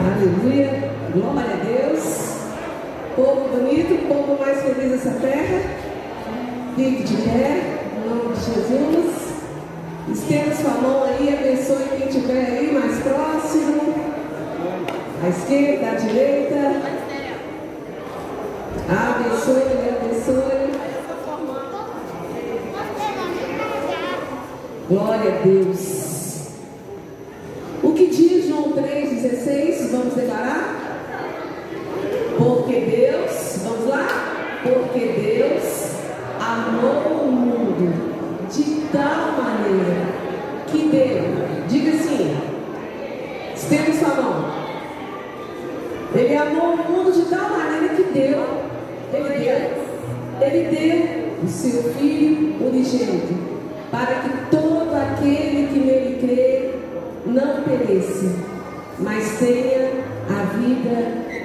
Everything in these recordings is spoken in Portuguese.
Aleluia. Glória a Deus. Povo bonito, povo mais feliz dessa terra. Fique de pé, em nome de Jesus. Estenda sua mão aí, abençoe quem estiver aí mais próximo. À esquerda, à direita. Abençoe, abençoe. Glória a Deus. O que diz João 3,16? Vamos declarar? Porque Deus, vamos lá? Porque Deus amou o mundo de tal maneira que deu. Diga assim, estenda sua mão. Ele amou o mundo de tal maneira que deu. Ele deu. Ele deu o seu Filho unigênito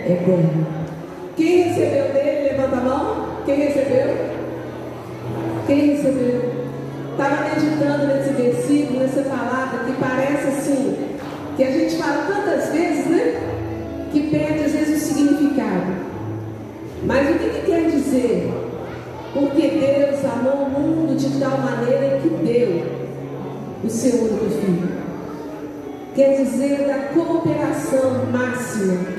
vida eterna. Quem recebeu dele, levanta a mão. Quem recebeu? Quem recebeu? Estava meditando nesse versículo, nessa palavra, que parece assim, que a gente fala tantas vezes, né? Que perde às vezes o significado. Mas o que, que quer dizer? Porque Deus amou o mundo de tal maneira que deu o seu único filho. Quer dizer da cooperação máxima,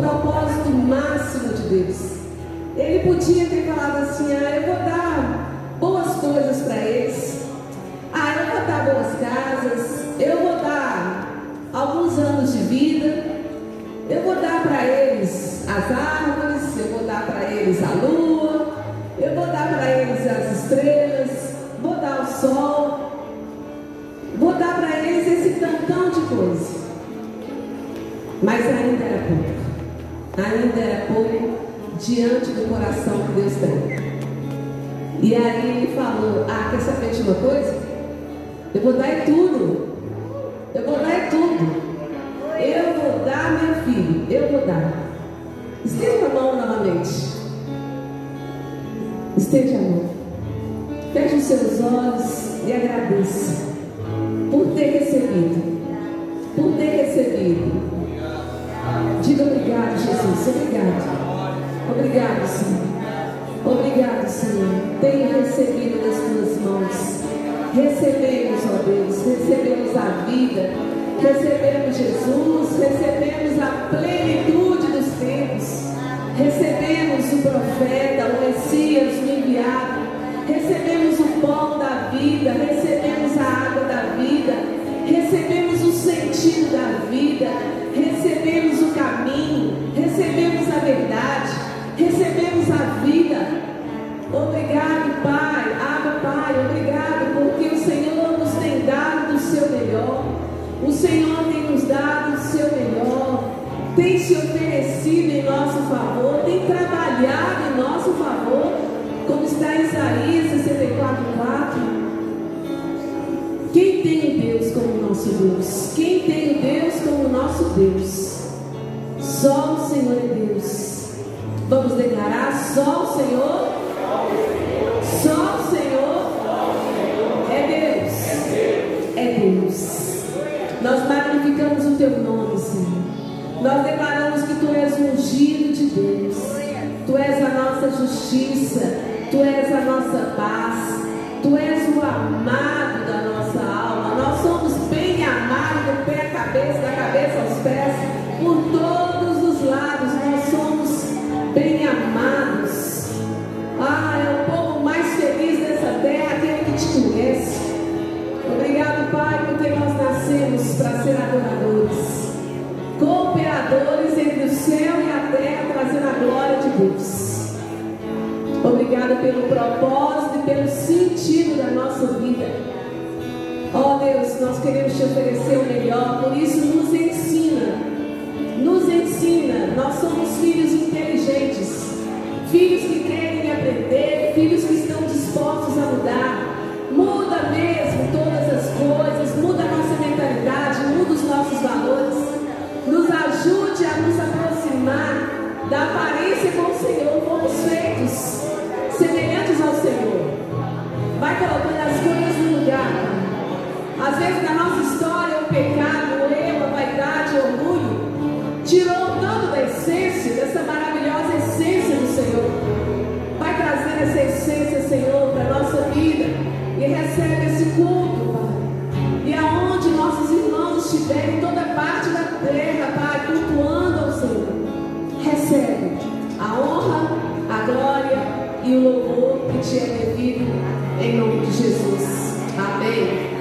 propósito máximo de Deus. Ele podia ter falado assim: ah, eu vou dar boas coisas para eles, ah, eu vou dar boas casas, eu vou dar alguns anos de vida, eu vou dar para eles as árvores, eu vou dar para eles a lua, eu vou dar para eles as estrelas, vou dar o sol, vou dar para eles esse tantão de coisa. Mas ainda era pouco. Ainda era pouco diante do coração que Deus tem. E aí ele falou: Ah, quer saber de uma coisa? Eu vou dar é tudo. Eu vou dar é tudo. Eu vou dar, meu filho. Eu vou dar. Estende a mão novamente. Estende a mão. Feche os seus olhos e agradeça por ter recebido. Por ter recebido. Diga obrigado, Jesus. Obrigado. Obrigado, Senhor. Obrigado, Senhor. Tenha recebido das tuas mãos. Recebemos, ó Deus, recebemos a vida, recebemos Jesus, recebemos a plenitude dos tempos, recebemos o profeta, o Messias, o enviado, recebemos o pão da vida, recebemos a água da vida, recebemos o sentido da vida, Como está em Isaías 64, 4. Quem tem Deus como nosso Deus? Quem tem Deus como nosso Deus? Só o Senhor é Deus. Vamos declarar: só o Senhor só o Senhor é Deus. É Deus. Nós magnificamos o teu nome, Senhor. Nós declaramos que tu és ungido de Deus. Tu és a nossa justiça. Tu és a nossa paz. Tu és o amado da nossa alma. Nós somos bem amados do pé à cabeça, da cabeça aos pés, por todos os lados. Nós somos bem amados. Ah, é o povo mais feliz dessa terra, aquele que te conhece. Obrigado, Pai, porque nós nascemos para ser adoradores, cooperadores entre o céu e a terra, trazendo a glória de Deus. Pelo propósito e pelo sentido da nossa vida. Ó oh, Deus, nós queremos te oferecer o melhor, por isso nos ensina. Nos ensina. Nós somos filhos inteligentes, filhos que querem aprender, filhos que estão dispostos a mudar. Muda mesmo todas as coisas, muda a nossa mentalidade, muda os nossos valores. Nos ajude a nos aproximar da aparência com vezes da nossa história, o pecado, o erro, a vaidade, o orgulho, tirou tanto da essência, dessa maravilhosa essência do Senhor. Vai trazer essa essência, Senhor, para a nossa vida e recebe esse culto, Pai. E aonde nossos irmãos estiverem, toda parte da terra, Pai, cultuando ao Senhor, recebe a honra, a glória e o louvor que te é devido, em nome de Jesus. Amém.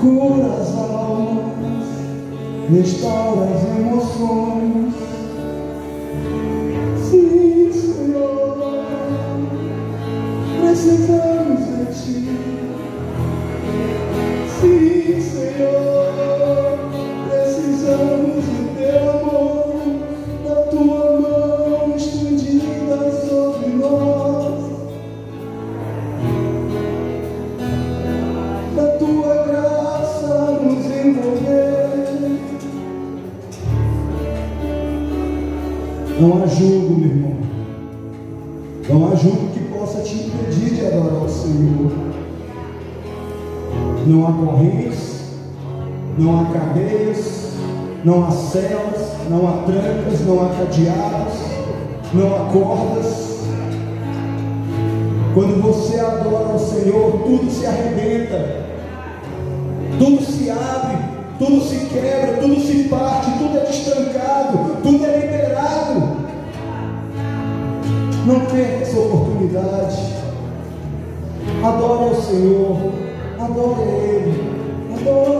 cura as almas, restaura as emoções. Sim, Senhor, precisamos de Ti. Sim, Senhor. Não há celas, não há trancas, não há cadeados, não há cordas. Quando você adora o Senhor, tudo se arrebenta, tudo se abre, tudo se quebra, tudo se parte, tudo é destrancado, tudo é liberado. Não perca essa oportunidade. Adore o Senhor, adore Ele, adore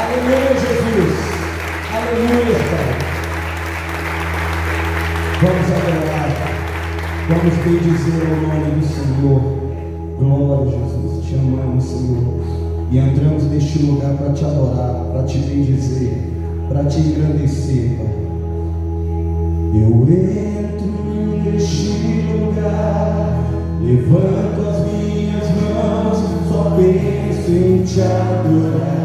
Aleluia, Jesus. Aleluia, Pai. Vamos adorar. Vamos bendizer o nome do Senhor. Glória, Jesus. Te amamos, Senhor. E entramos neste lugar para te adorar, para te bendizer, para te engrandecer, Pai. Eu entro neste lugar, levanto as minhas mãos, só penso em te adorar.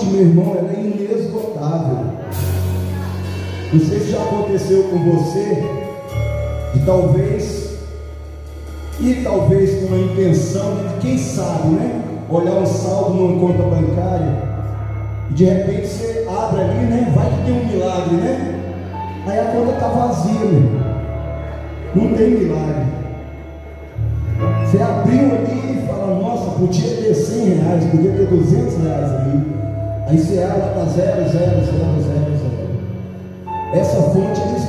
Fonte, meu irmão, ela é inesgotável. Não sei se já aconteceu com você, de talvez, e talvez com a intenção de, quem sabe, né? Olhar um saldo numa conta bancária, e de repente você abre ali, né? Vai que tem um milagre, né? Aí a conta está vazia, meu.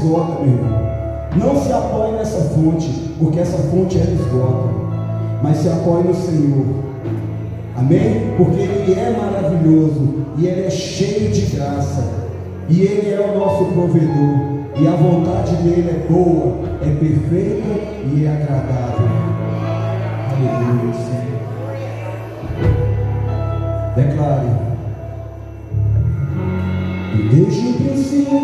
Esgota, meu irmão. Não se apoie nessa fonte, porque essa fonte ela esgota. Mas se apoie no Senhor. Amém? Porque Ele é maravilhoso e Ele é cheio de graça. E Ele é o nosso provedor. E a vontade dele é boa, é perfeita e é agradável. Aleluia, Senhor. Declare. Desde o princípio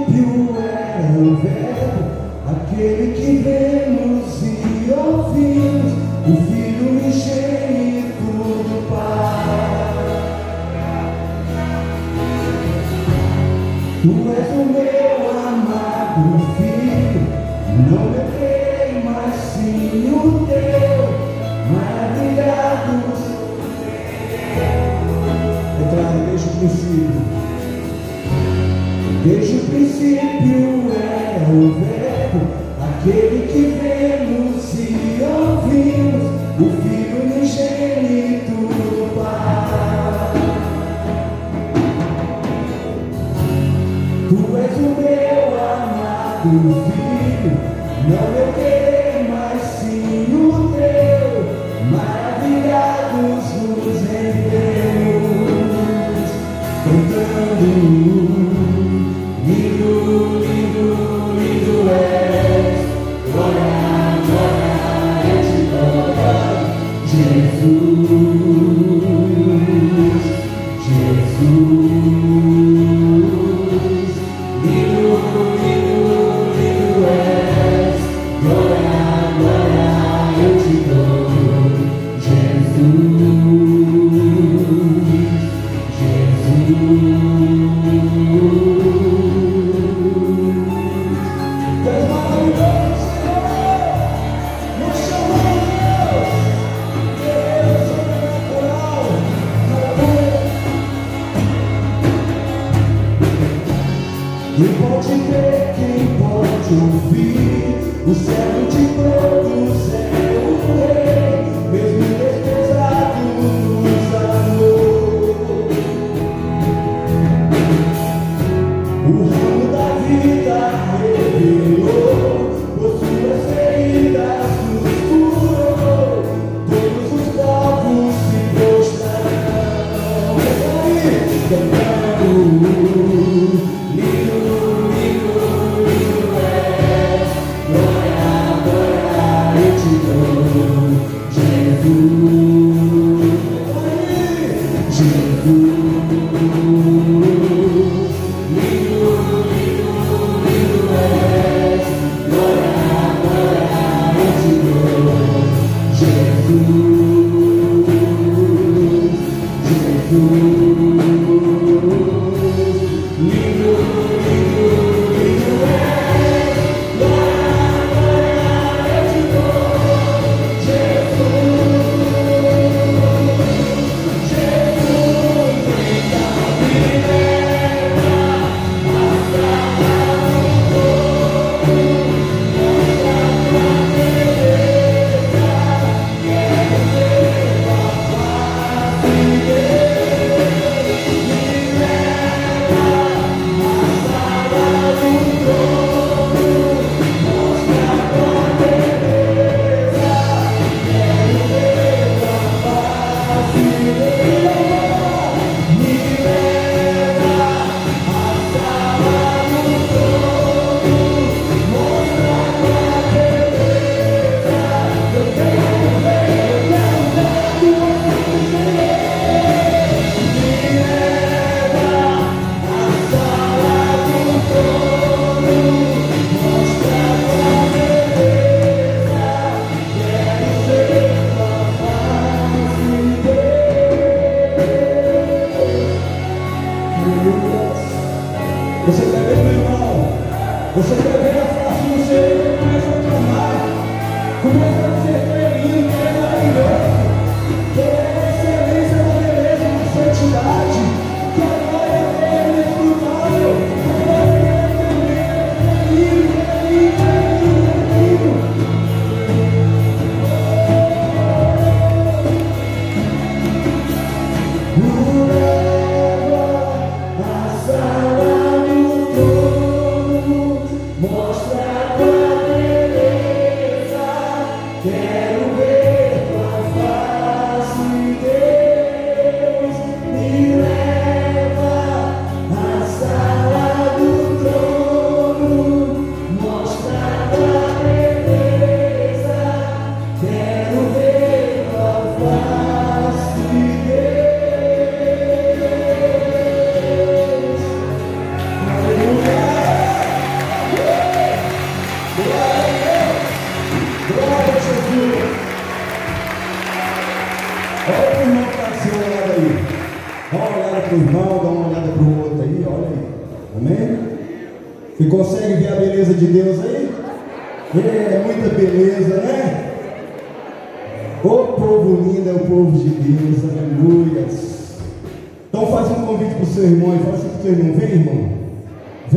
era o verbo, aquele que vemos e ouvimos,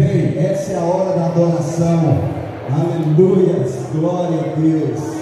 Vem, essa é a hora da adoração. Aleluias, glória a Deus.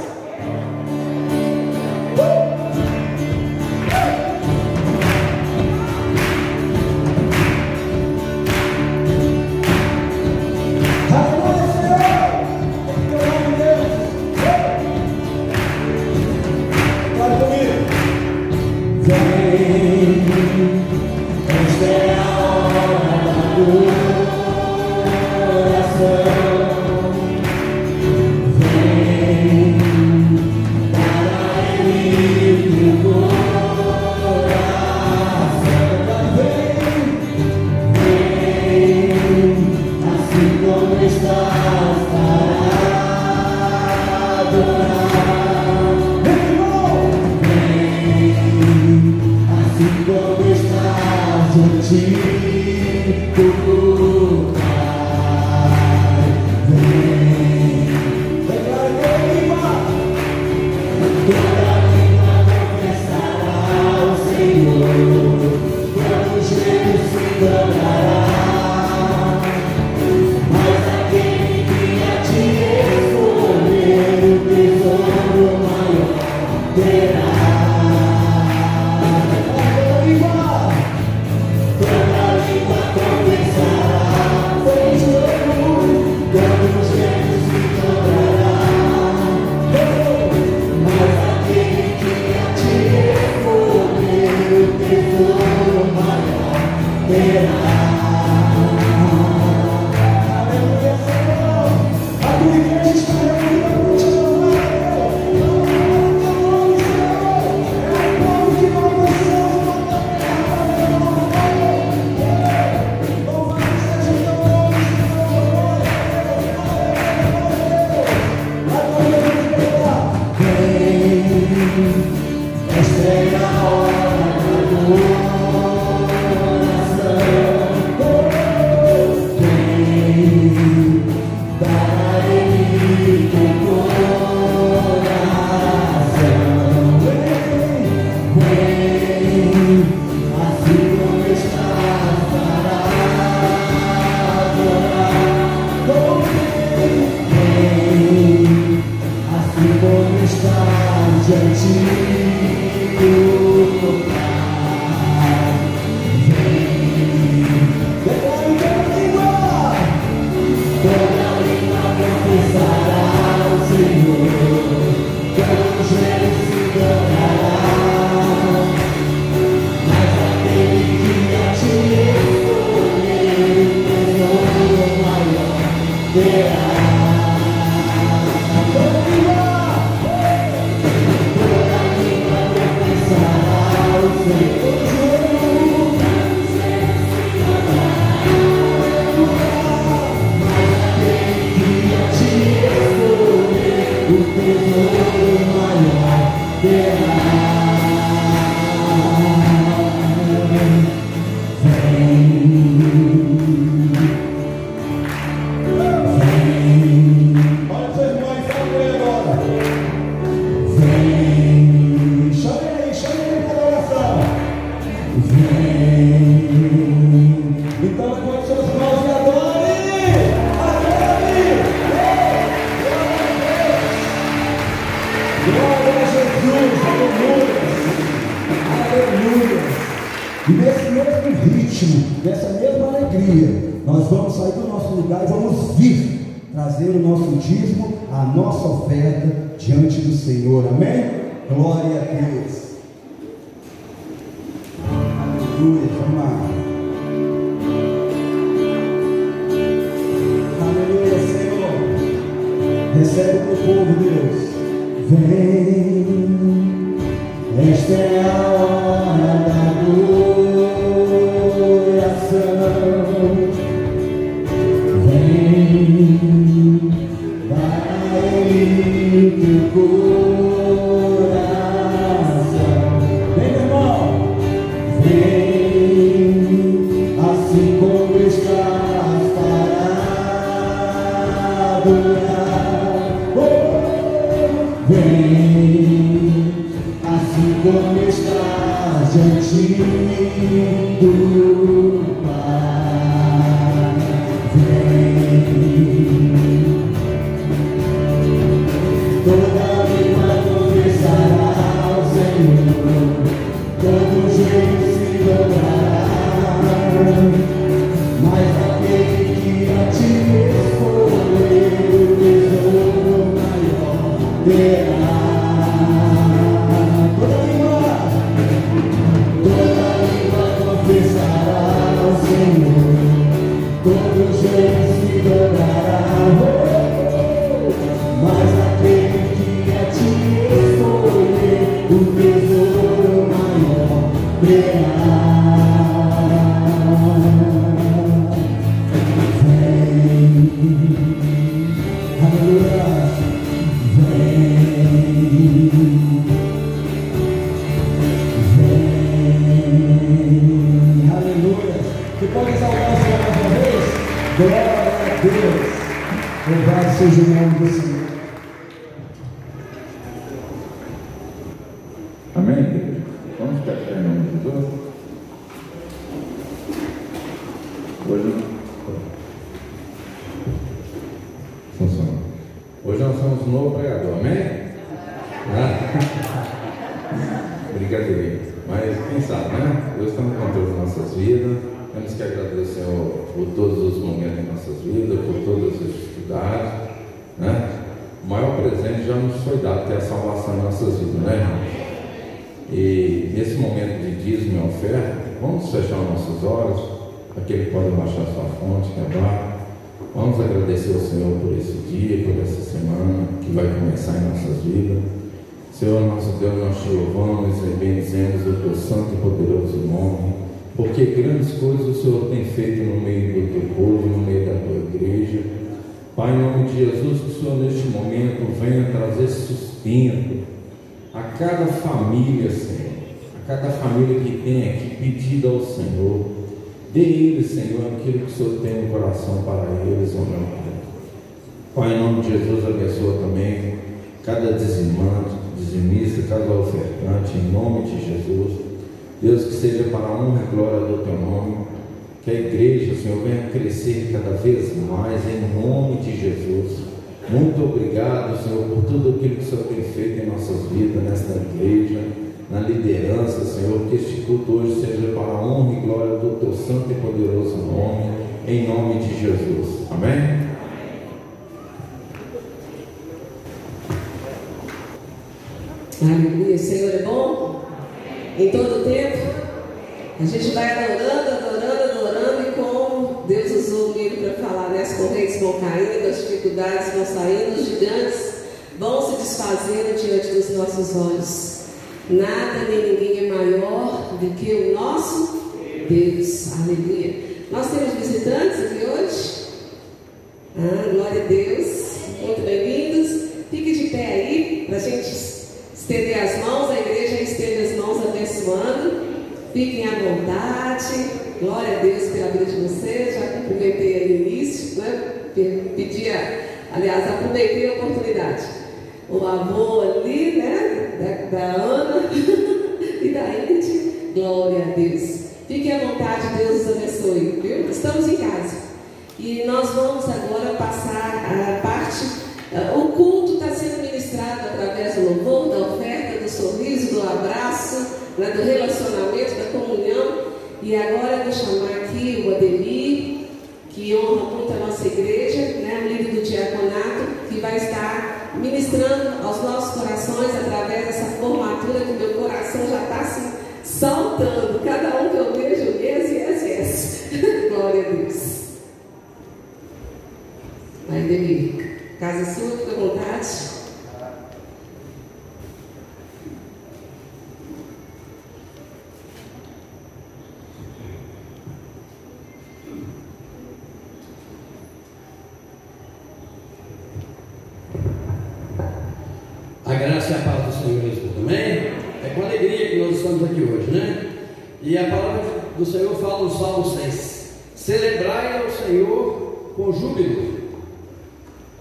Crescer cada vez mais, em nome de Jesus. Muito obrigado, Senhor, por tudo aquilo que o Senhor tem feito em nossas vidas, nesta igreja, na liderança, Senhor, que este culto hoje seja para a honra e glória do teu santo e poderoso nome, em nome de Jesus. Amém? Aleluia, Senhor é bom em todo tempo. A gente vai adorando, adorando, adorando, e como Deus usou o livro para falar, né? As correntes vão caindo, as dificuldades vão saindo, os gigantes vão se desfazendo diante dos nossos olhos. Nada nem ninguém é maior do que o nosso Deus. Aleluia. Nós temos visitantes aqui hoje. Ah, glória a Deus. Muito bem-vindos. Fique de pé aí para a gente estender as mãos. A igreja estende as mãos abençoando. Fiquem à vontade. Glória a Deus pela vida de vocês. Já cumprimentei aí no início, né? Pedia, aliás, aproveitei a oportunidade. O avô ali, né? Da, da Ana e da Ingrid. Glória a Deus. Fiquem à vontade, Deus os abençoe, viu? Estamos em casa. E nós vamos agora passar a parte. O culto está sendo ministrado através do louvor, da oferta, do sorriso, do abraço, né, do relacionamento, da comunhão. E agora eu vou chamar aqui o Ademir, que honra muito a nossa igreja, né, o líder do diaconato, que vai estar ministrando aos nossos corações através dessa formatura que meu coração já está assim, saltando. Cada um que eu vejo, yes, yes, yes. Glória a Deus. Vai, Ademir. Casa sua, fica à vontade. graça e a paz do Senhor Jesus. Amém? É com alegria que nós estamos aqui hoje, né? E a palavra do Senhor fala no Salmo 6: Celebrai ao Senhor com júbilo,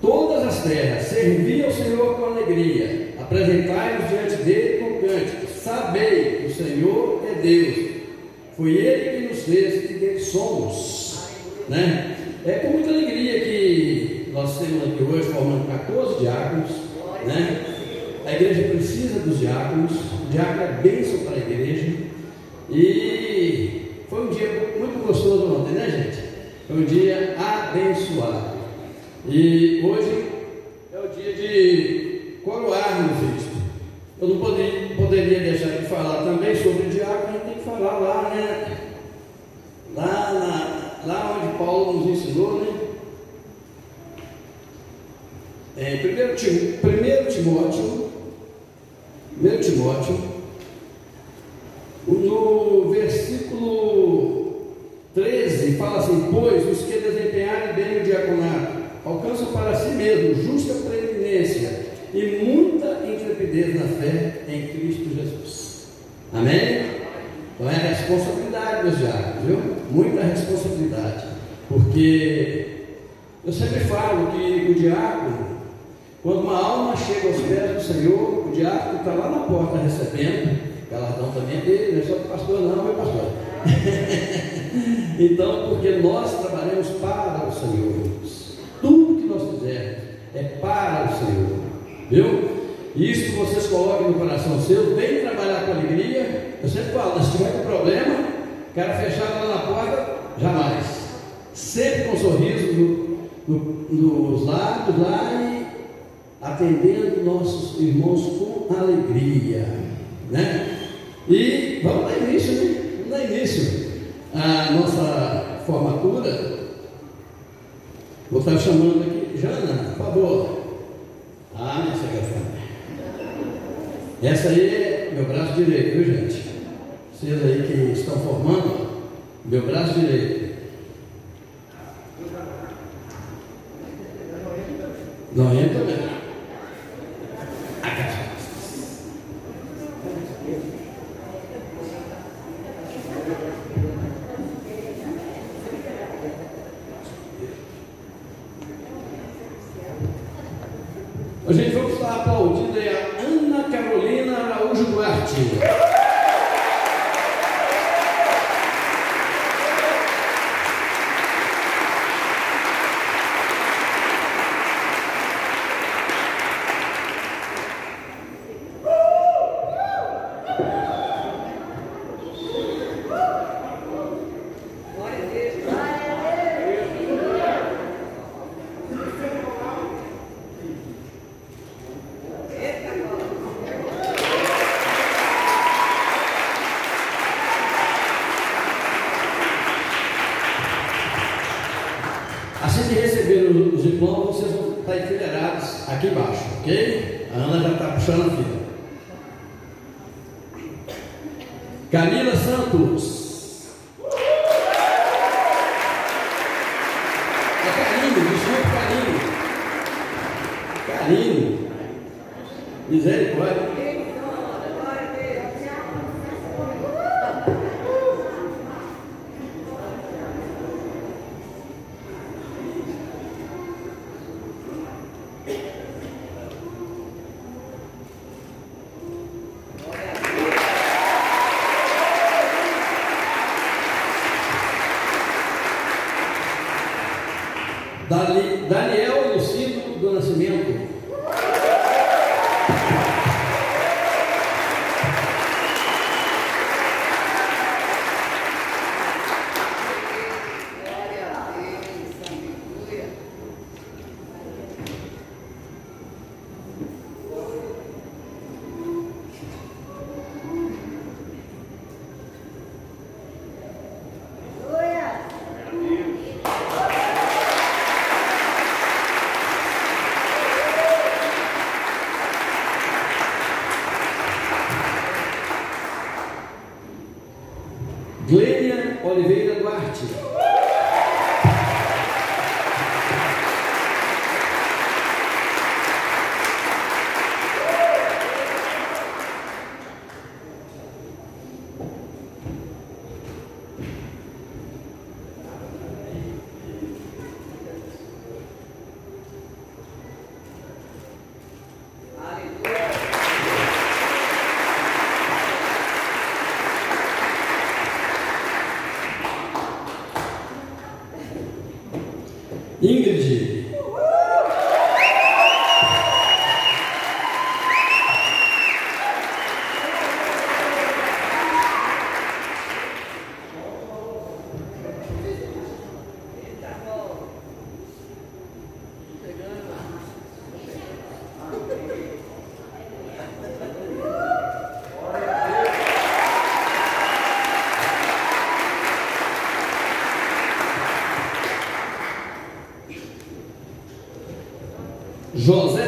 todas as terras, servi ao Senhor com alegria, apresentai-nos diante dele com cânticos, sabei que o Senhor é Deus, foi Ele que nos fez e dele somos, né? É com muita alegria que nós temos aqui hoje formando 14 diáconos, né? A igreja precisa dos diáconos, o diácono é bênção para a igreja. E foi um dia muito gostoso ontem, né, gente? Foi um dia abençoado. E hoje é o dia de coroarmos isto. Eu não poderia, poderia deixar de falar também sobre o diácono, a gente tem que falar lá, né? Lá, na, lá onde Paulo nos ensinou, né? É, primeiro, primeiro Timóteo 1 Timóteo, no versículo 13, fala assim: Pois os que desempenharem bem o diaconato alcançam para si mesmos justa preeminência e muita intrepidez na fé em Cristo Jesus. Amém? Então é responsabilidade dos diáconos, viu? Muita responsabilidade. Porque eu sempre falo que o diácono quando uma alma chega aos pés do Senhor, o diácono está lá na porta recebendo, galardão também é dele, não é só do pastor, não, meu pastor. então, porque nós trabalhamos para o Senhor, tudo que nós fizermos é para o Senhor, viu? Isso vocês coloquem no coração seu, vem trabalhar com alegria. Eu sempre falo, se tiver problema, cara fechado lá na porta, jamais. Sempre com um sorriso no, no, nos lábios lá e atendendo nossos irmãos com alegria, né? E vamos dar início, né? Vamos dar início à nossa formatura. Vou estar chamando aqui, Jana, por favor. Ah, minha secretária. Essa aí é meu braço direito, viu gente? Vocês aí que estão formando, meu braço direito. Não entra mesmo. José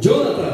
Jonathan.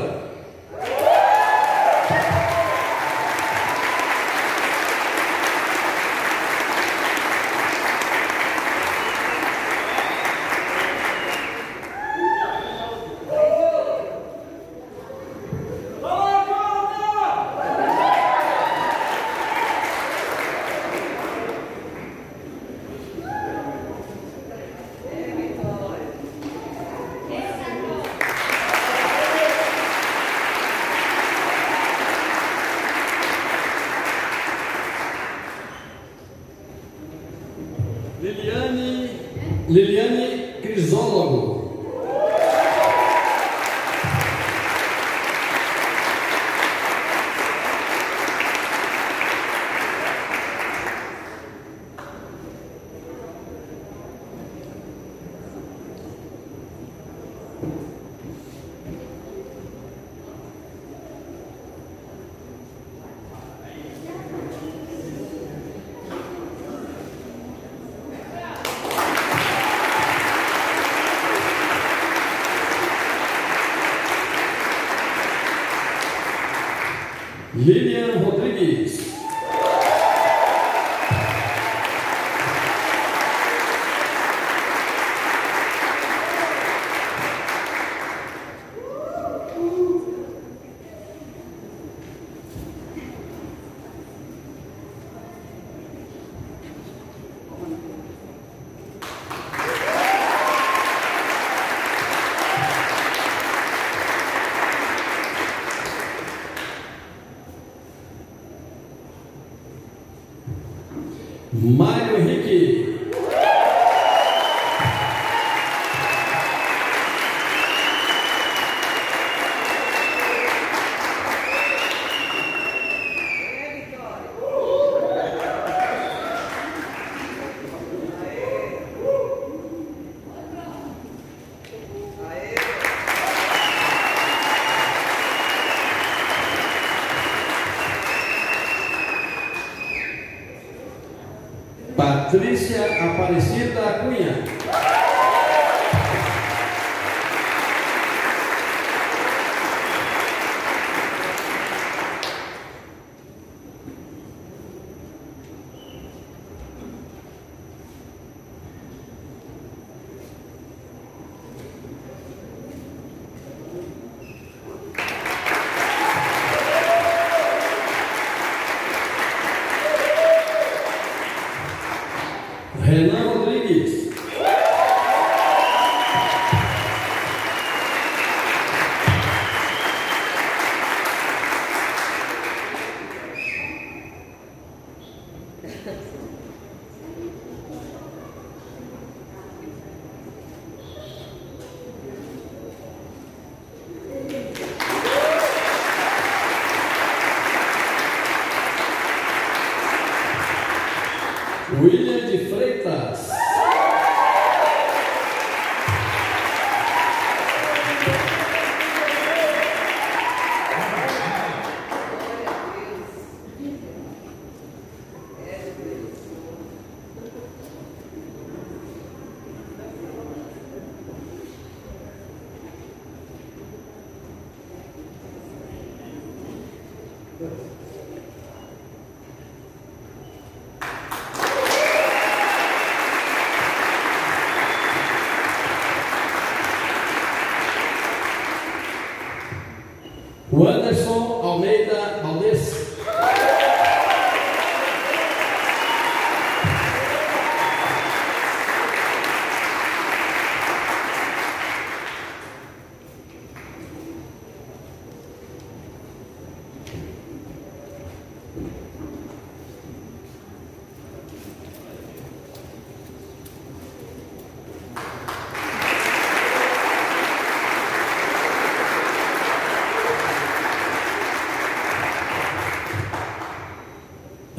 Patrícia Aparecida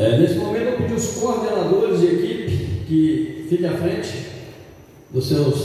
É, nesse momento eu pedi os coordenadores de equipe que fiquem à frente dos seus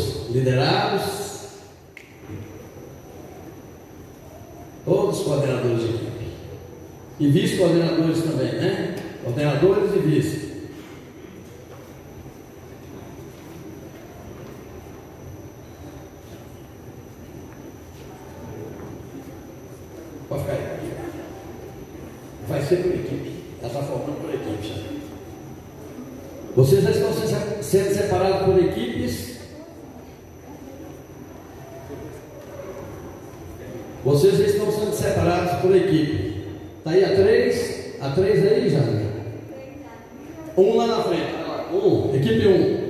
Um lá na frente, um, equipe 1. Um.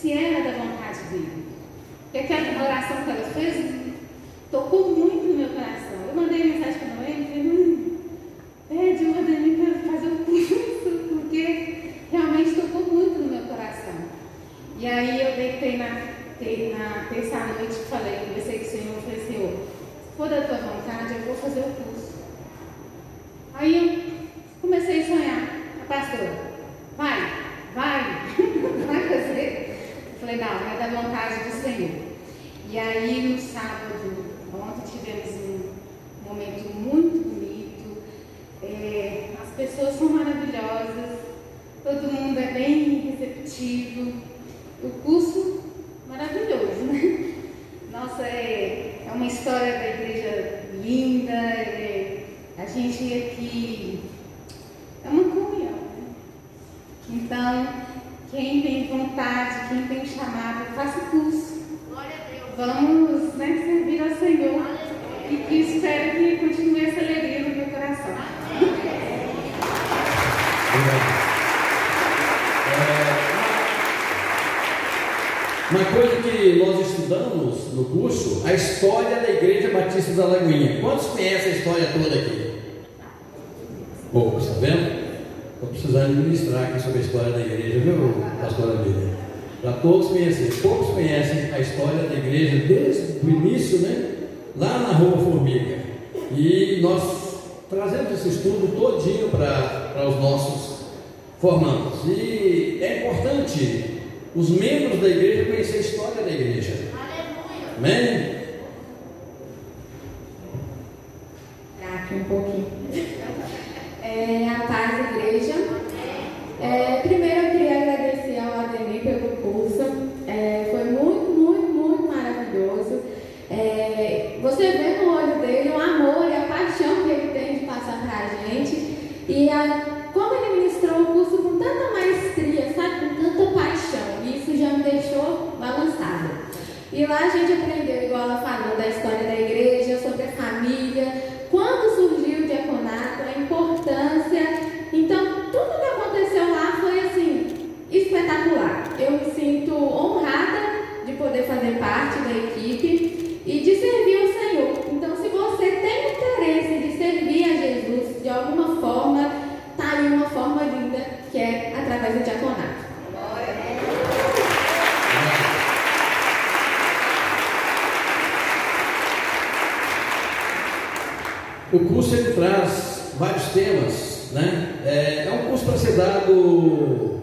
se era da vontade dele. É e aquela oração que ela fez tocou muito no meu coração. Eu mandei mensagem para Noemi, O curso ele traz vários temas, né? É, é um curso para ser dado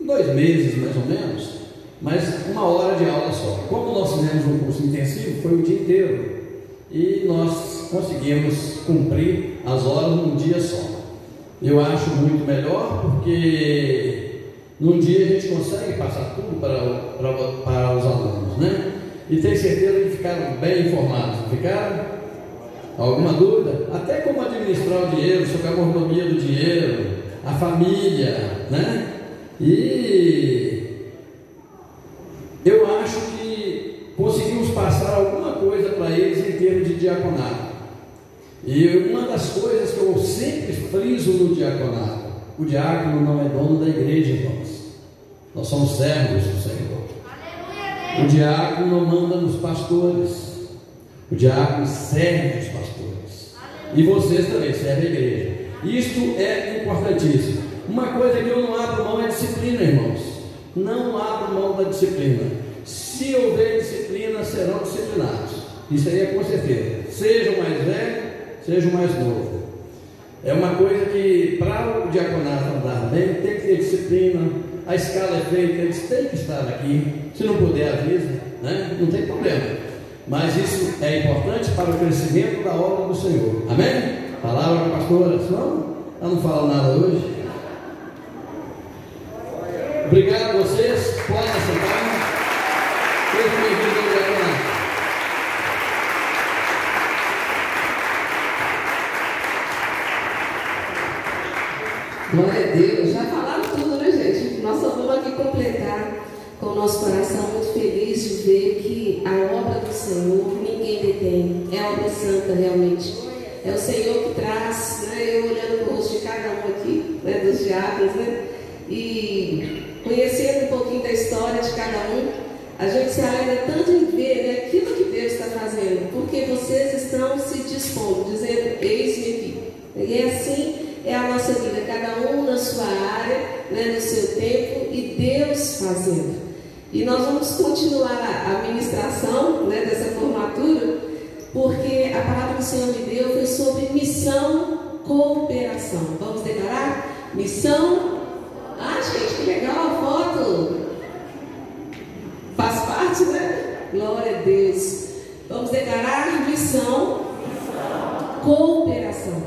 em dois meses, mais ou menos, mas uma hora de aula só. Como nós fizemos um curso intensivo, foi o dia inteiro e nós conseguimos cumprir as horas num dia só. Eu acho muito melhor porque num dia a gente consegue passar tudo para, para, para os alunos, né? E tenho certeza que ficaram bem informados, ficaram? Alguma dúvida? Até como administrar o dinheiro, sobre a mordomia do dinheiro, a família, né? E eu acho que conseguimos passar alguma coisa para eles em termos de diaconato. E uma das coisas que eu sempre friso no diaconato, o diácono não é dono da igreja, irmãos. Nós somos servos do Senhor. O diácono não manda nos pastores. O diácono serve os pastores. E vocês também servem a igreja. Isto é importantíssimo. Uma coisa que eu não abro mão é disciplina, irmãos. Não abro mão da disciplina. Se houver disciplina, serão disciplinados. Isso aí é com certeza. Seja o mais velho, seja o mais novo. É uma coisa que, para o diaconato andar bem, tem que ter disciplina. A escala é feita, eles têm que estar aqui. Se não puder, avisa, né? não tem problema. Mas isso é importante para o crescimento da obra do Senhor. Amém? Palavra da pastora, não? Ela não fala nada hoje. Obrigado a vocês. Podem sentar. Sejam bem-vindos ao diaconato. Glória a Deus. Já falaram tudo, né, gente? Nós só vamos aqui completar com o nosso coração muito feliz de ver que a obra do Senhor ninguém detém. É obra santa, realmente. É o Senhor que traz, né? Eu olhando o rosto de cada um aqui, né? Dos diabos, né? E conhecendo um pouquinho da história de cada um, a gente se alegra tanto em ver né, aquilo que Deus está fazendo, porque vocês estão se dispondo, dizendo, eis-me aqui. E é assim é a nossa vida, cada um na sua área, né, no seu tempo, e Deus fazendo. E nós vamos continuar a ministração né, dessa formatura, porque a palavra que o Senhor me deu foi sobre missão, cooperação. Vamos declarar? Missão. Ah, gente, que legal a foto. Faz parte, né? Glória a Deus. Vamos declarar missão, cooperação.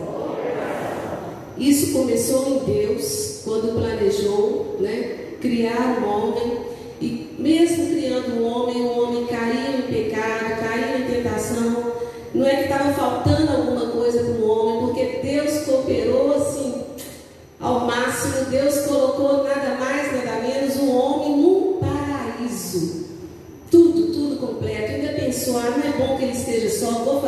Isso começou em Deus, quando planejou né, criar o homem. Mesmo criando o homem, o homem caiu em pecado, caiu em tentação. Não é que estava faltando alguma coisa para o homem, porque Deus cooperou assim ao máximo. Deus colocou nada mais, nada menos o homem num paraíso. Tudo, tudo completo. Ainda pensou, ah, não é bom que ele esteja só, vou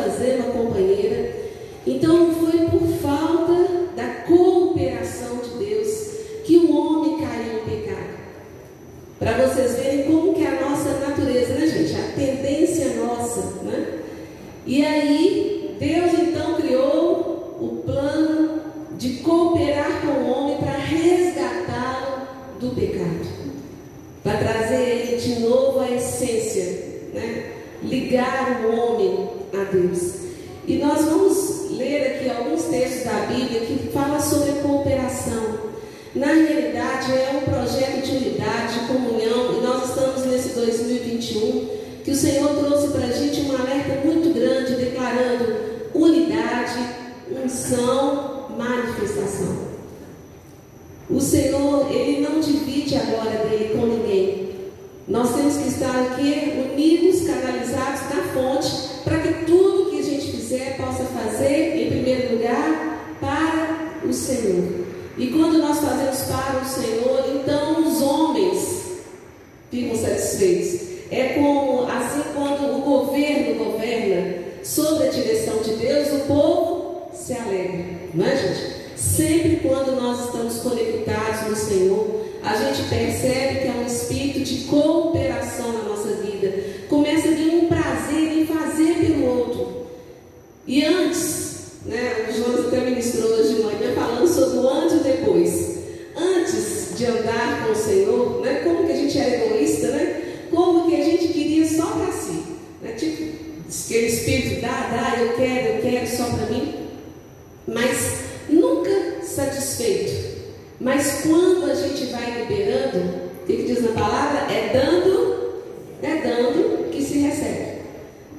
se recebe.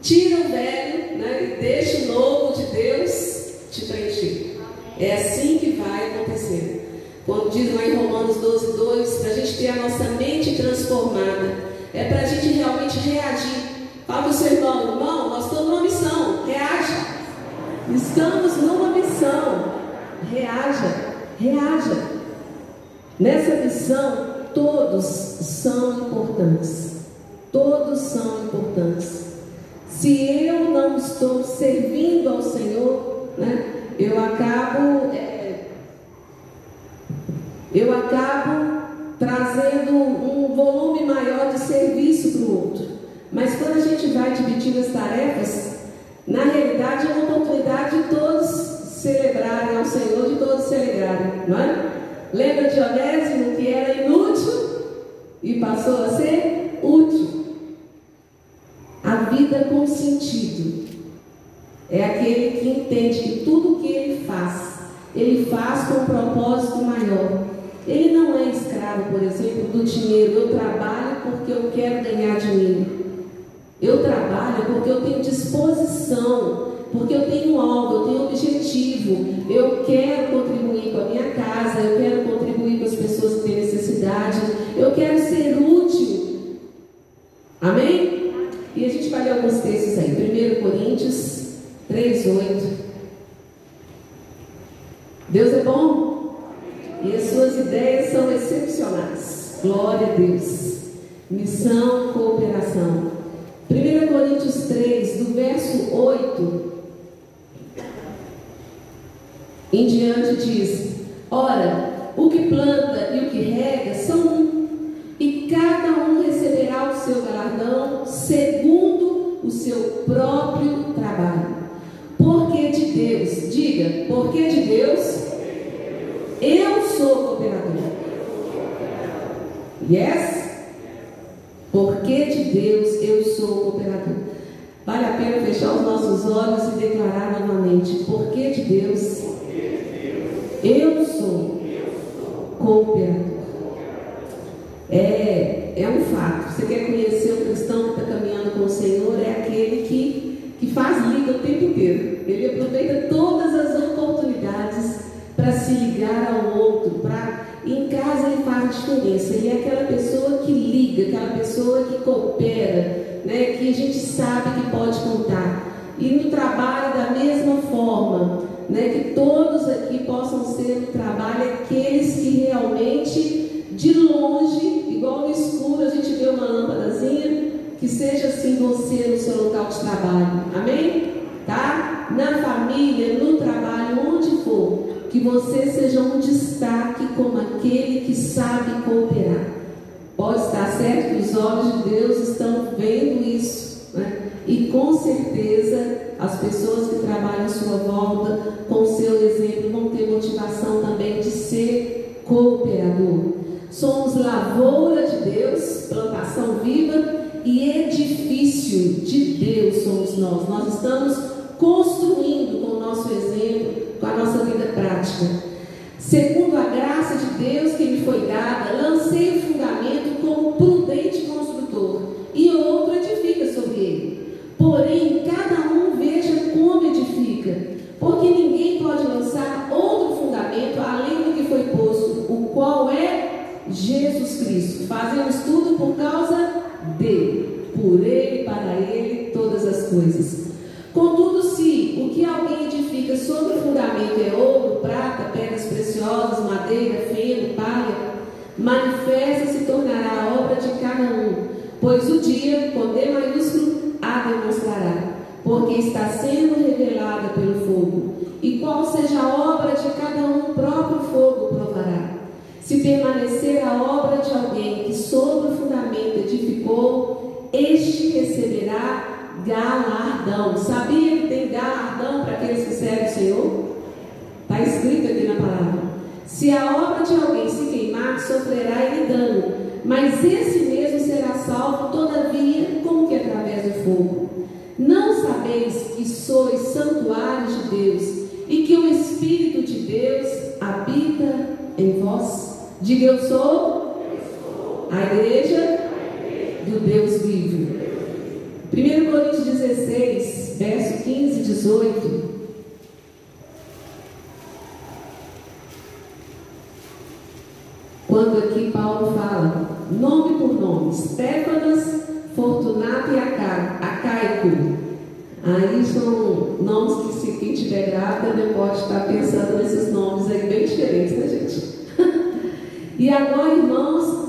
Tira o velho, né, e deixe o novo de Deus te preencher. É assim que vai acontecer. Quando diz lá em Romanos 12, 2, para a gente ter a nossa mente transformada, é para a gente realmente reagir. Fala para o seu irmão, irmão, nós estamos numa missão, reaja. Estamos numa missão, reaja, reaja. Nessa missão, todos são importantes. Todos são importantes. Se eu não estou servindo ao Senhor, né, eu acabo é, eu acabo trazendo um volume maior de serviço para o outro. Mas quando a gente vai dividir as tarefas, na realidade é uma oportunidade de todos celebrarem ao Senhor, de todos celebrarem, não é? Lembra de Onésimo que era inútil e passou a ser vida com sentido é aquele que entende que tudo que ele faz, ele faz com um propósito maior. Ele não é escravo, por exemplo, do dinheiro. Eu trabalho porque eu quero ganhar dinheiro. Eu trabalho porque eu tenho disposição, porque eu tenho algo, eu tenho objetivo. Eu quero contribuir com a minha casa, eu quero contribuir com as pessoas que têm necessidade. Eu quero ser útil. Amém? Gente vai ler alguns textos aí. 1 Coríntios 3, 8. Deus é bom e as suas ideias são excepcionais. Glória a Deus. Missão, cooperação. 1 Coríntios 3, do verso 8 em diante, diz: Ora, o que planta e o que rega são um, cada um receberá o seu galardão segundo o seu próprio trabalho. Porque de Deus, diga, porque de Deus, eu sou cooperador. Yes? Porque de Deus eu sou cooperador. Vale a pena fechar os nossos olhos e declarar novamente: porque de Deus eu sou cooperador. É, é um fato. Você quer conhecer o cristão que está caminhando com o Senhor? É aquele que que faz liga o tempo inteiro. Ele aproveita todas as oportunidades para se ligar ao outro, para em casa ele faz a diferença. Ele é aquela pessoa que liga, aquela pessoa que coopera, né, que a gente sabe que pode contar. E no trabalho da mesma forma, né, que todos aqui possam ser no trabalho aqueles que realmente de longe, igual no escuro, a gente vê uma lâmpadazinha, que seja assim você no seu local de trabalho. Amém? Tá? Na família, no trabalho, onde for. Que você seja um destaque como aquele que sabe cooperar. Pode estar certo que os olhos de Deus estão vendo isso. Né? E com certeza as pessoas que trabalham à sua volta, com o seu exemplo, vão ter motivação também de ser cooperador. Somos lavoura de Deus, plantação viva e edifício de Deus somos nós. Nós estamos construindo com o nosso exemplo, com a nossa vida prática. Segundo a graça de Deus que me foi dada, lancei o fundamento como prudente construtor, e outro edifica sobre ele. Porém, cada um veja como edifica, porque ninguém pode lançar outro fundamento além do que foi posto, o qual é Jesus Cristo. Fazemos tudo por causa dele, por ele, para ele, todas as coisas. Contudo, se o que alguém edifica sobre o fundamento é ouro, prata, pedras preciosas, madeira, feno, palha, manifesta se tornará a obra de cada um, pois o dia, com D maiúsculo, a demonstrará, porque está sendo revelada pelo fogo. E qual seja a obra de cada um, o próprio fogo provará. Se permanecer a obra de alguém que sobre o fundamento edificou, este receberá galardão. Sabia que tem galardão para aqueles que servem o Senhor? Está escrito aqui na palavra. Se a obra de alguém se queimar, sofrerá ele dano, mas esse mesmo será salvo, todavia, como que através do fogo. Não sabeis que sois santuários de Deus e que o Espírito de Deus habita em vós? Diga eu sou a igreja do Deus vivo. 1 Coríntios 16, verso 15 e 18. Quando aqui Paulo fala, nome por nome, Stefanas, Fortunato e Acaico. Aí são nomes que se quem tiver grávida pode estar E agora, irmãos,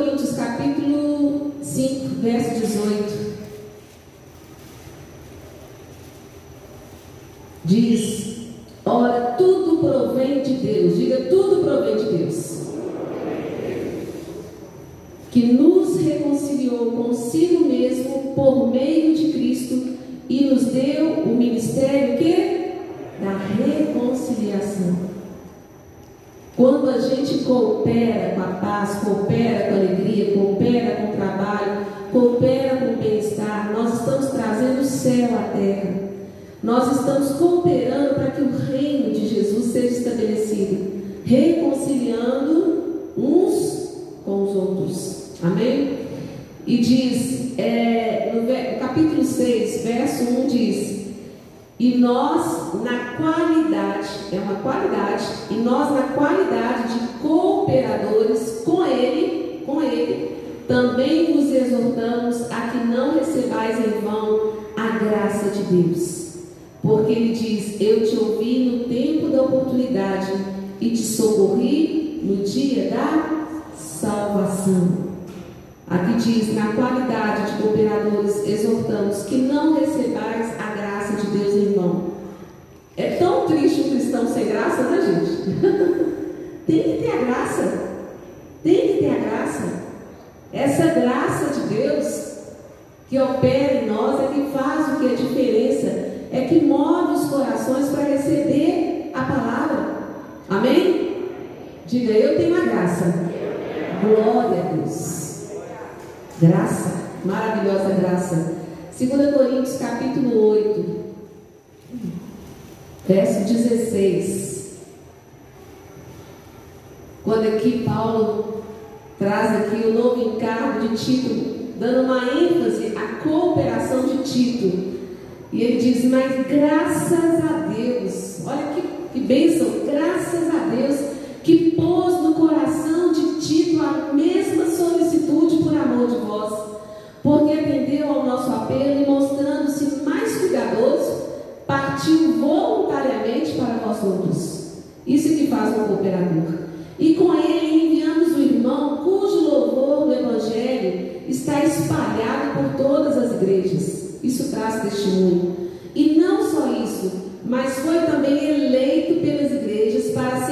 Coríntios capítulo 5, verso 18. Diz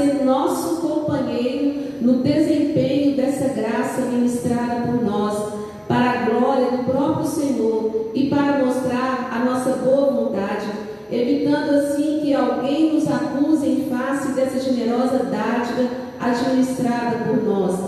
ser nosso companheiro no desempenho dessa graça ministrada por nós, para a glória do próprio Senhor e para mostrar a nossa boa vontade, evitando assim que alguém nos acuse em face dessa generosa dádiva administrada por nós.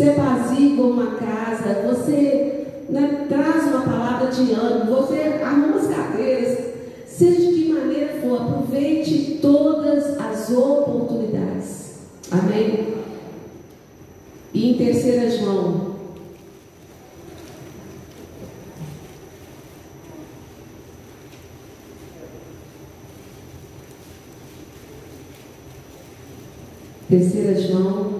Você apazigua uma casa, você né, traz uma palavra de ânimo, você arruma as cadeiras, seja de que maneira for, aproveite todas as oportunidades. Amém? E em terceira João, terceira João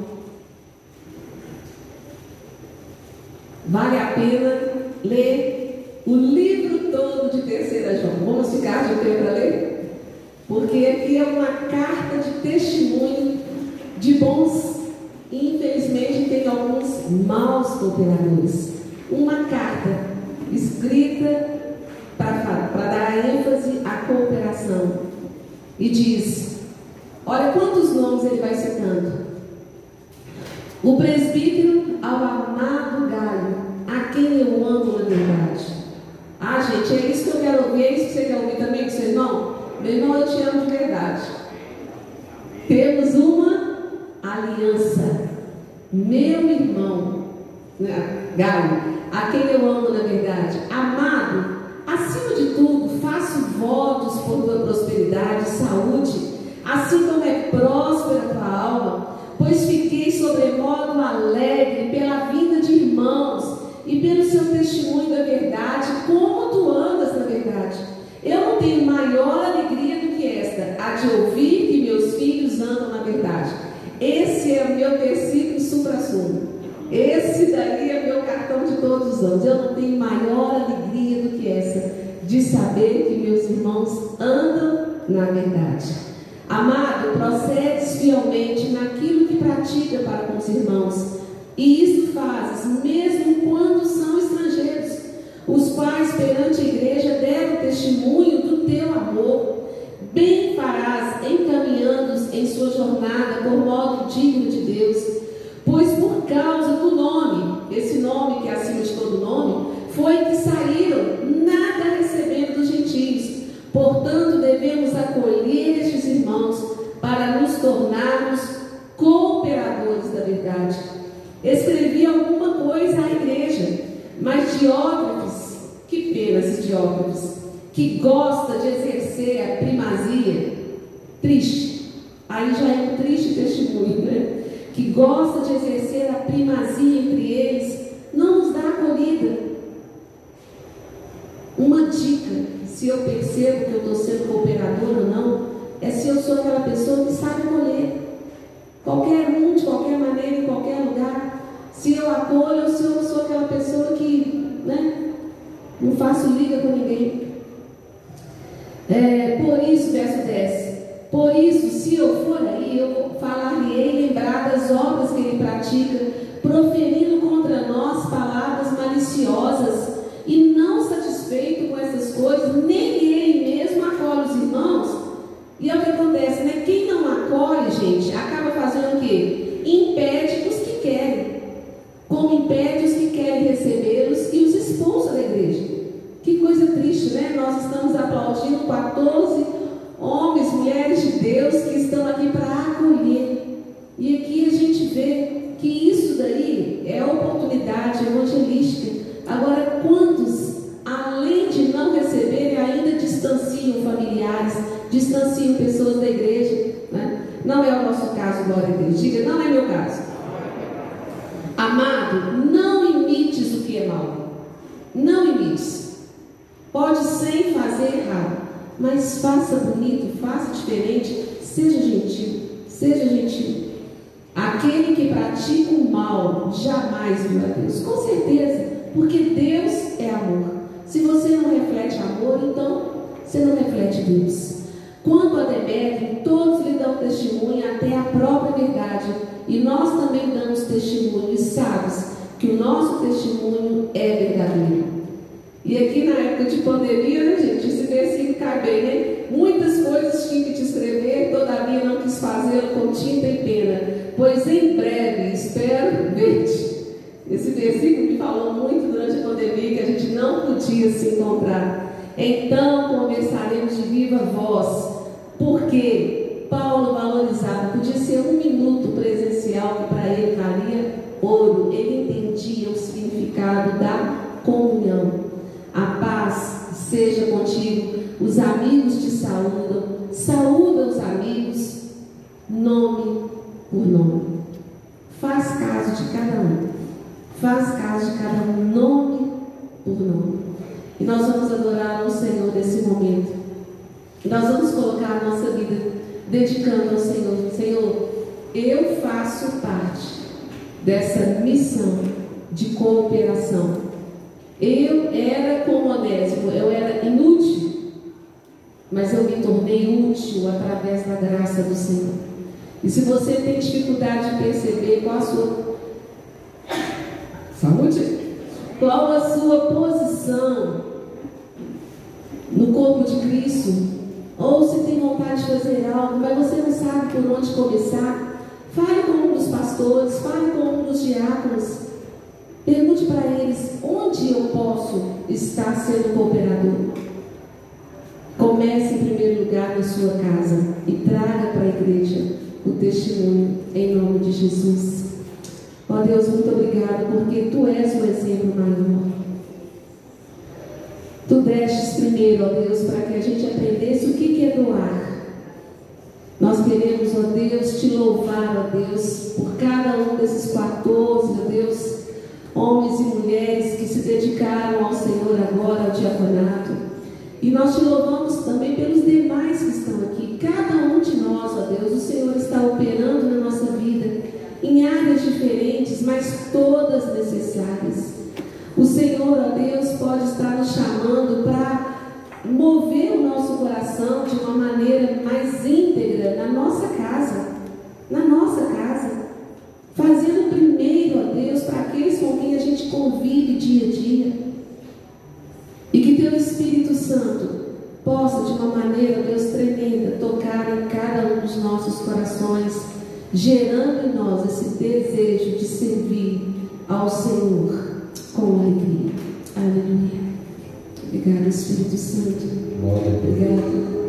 pena ler o livro todo de terceira João. Vamos ficar de pé para ler? Porque aqui é uma carta de testemunho de bons infelizmente tem alguns maus cooperadores. Uma carta escrita para dar ênfase à cooperação e diz Gaio, a quem eu amo na verdade, amar que gosta de exercer a primazia, triste, aí já é um triste testemunho, né? Que gosta de exercer a primazia entre eles, não nos dá acolhida. Uma dica, se eu percebo que eu estou sendo cooperador ou não, é se eu sou aquela pessoa que sabe acolher. Qualquer um, de qualquer maneira, em qualquer lugar. Se eu acolho se eu sou aquela pessoa que né, não faço liga com ninguém. É, por isso, verso 10. Por isso, se eu for aí, eu falar-lhe-ei lembrar das obras que ele pratica, proferindo contra nós palavras maliciosas, e não satisfeito com essas coisas, nem Faz caso de cada um, nome por nome. E nós vamos adorar ao Senhor nesse momento. E nós vamos colocar a nossa vida dedicando ao Senhor. Senhor, eu faço parte dessa missão de cooperação eu era como Onésimo, eu era inútil, mas eu me tornei útil através da graça do Senhor. E se você tem dificuldade de perceber qual a sua saúde, qual a sua posição no corpo de Cristo, ou se tem vontade de fazer algo, mas você não sabe por onde começar, fale com um dos pastores, fale com um dos diáconos. Pergunte para eles onde eu posso estar sendo cooperador. Comece em primeiro lugar na sua casa e traga para a igreja o testemunho em nome de Jesus. Ó oh Deus, muito obrigado porque tu és o exemplo maior. Tu destes primeiro, ó oh Deus, para que a gente aprendesse o que é doar. Nós queremos, ó Deus, te louvar, ó Deus, por cada um desses 14, ó Deus homens e mulheres que se dedicaram ao Senhor agora, ao diaconato. E nós te louvamos também pelos demais que estão aqui, cada um em áreas diferentes, mas todas necessárias. O Senhor, ó Deus, pode estar nos chamando para mover o nosso coração de uma maneira mais íntegra na nossa casa, na nossa casa, fazendo primeiro, ó Deus, para aqueles com quem a gente convive dia a dia. E que teu Espírito Santo possa, de uma maneira, Deus, tremenda, tocar em cada um dos nossos corações gerando em nós esse desejo de servir ao Senhor com alegria. Aleluia. Obrigado, Espírito Santo. Obrigado.